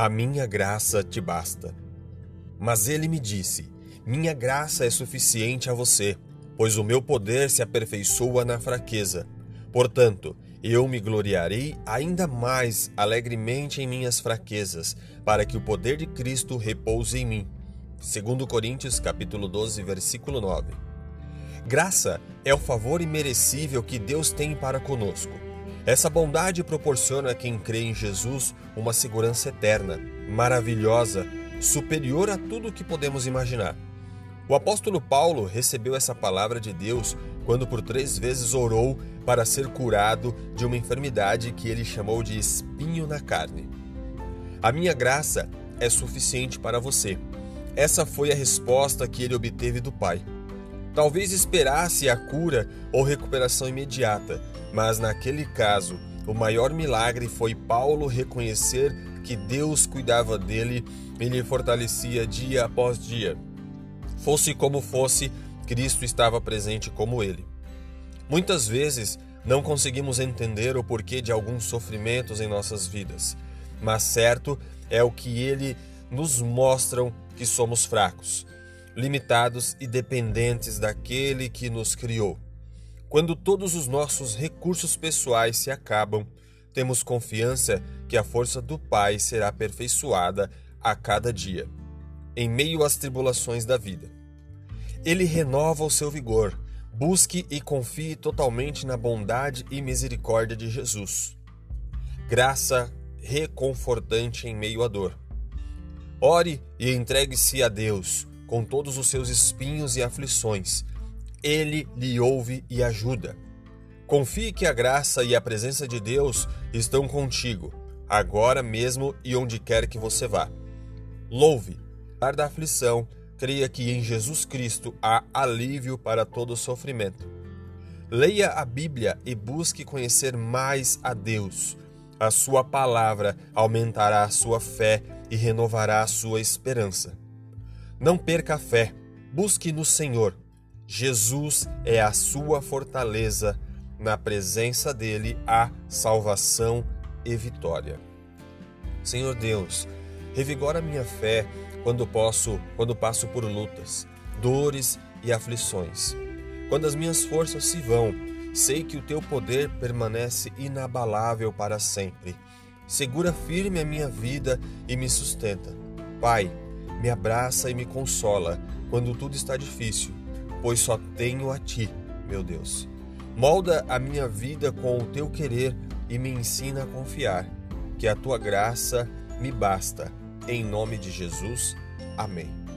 A minha graça te basta. Mas ele me disse: Minha graça é suficiente a você, pois o meu poder se aperfeiçoa na fraqueza. Portanto, eu me gloriarei ainda mais alegremente em minhas fraquezas, para que o poder de Cristo repouse em mim. Segundo Coríntios capítulo 12, versículo 9. Graça é o favor imerecível que Deus tem para conosco. Essa bondade proporciona a quem crê em Jesus uma segurança eterna, maravilhosa, superior a tudo o que podemos imaginar. O apóstolo Paulo recebeu essa palavra de Deus quando por três vezes orou para ser curado de uma enfermidade que ele chamou de espinho na carne. A minha graça é suficiente para você. Essa foi a resposta que ele obteve do Pai. Talvez esperasse a cura ou recuperação imediata, mas naquele caso, o maior milagre foi Paulo reconhecer que Deus cuidava dele e lhe fortalecia dia após dia. Fosse como fosse, Cristo estava presente como ele. Muitas vezes não conseguimos entender o porquê de alguns sofrimentos em nossas vidas, mas certo é o que ele nos mostram que somos fracos, limitados e dependentes daquele que nos criou. Quando todos os nossos recursos pessoais se acabam, temos confiança que a força do Pai será aperfeiçoada a cada dia, em meio às tribulações da vida. Ele renova o seu vigor. Busque e confie totalmente na bondade e misericórdia de Jesus. Graça reconfortante em meio à dor. Ore e entregue-se a Deus com todos os seus espinhos e aflições. Ele lhe ouve e ajuda. Confie que a graça e a presença de Deus estão contigo, agora mesmo e onde quer que você vá. Louve, ar da aflição, creia que em Jesus Cristo há alívio para todo sofrimento. Leia a Bíblia e busque conhecer mais a Deus. A sua palavra aumentará a sua fé e renovará a sua esperança. Não perca a fé, busque no Senhor. Jesus é a sua fortaleza, na presença dele há salvação e vitória. Senhor Deus, revigora minha fé quando posso, quando passo por lutas, dores e aflições. Quando as minhas forças se vão, sei que o teu poder permanece inabalável para sempre segura firme a minha vida e me sustenta. Pai, me abraça e me consola quando tudo está difícil, pois só tenho a Ti, meu Deus. Molda a minha vida com o Teu querer e me ensina a confiar, que a Tua graça me basta. Em nome de Jesus, amém.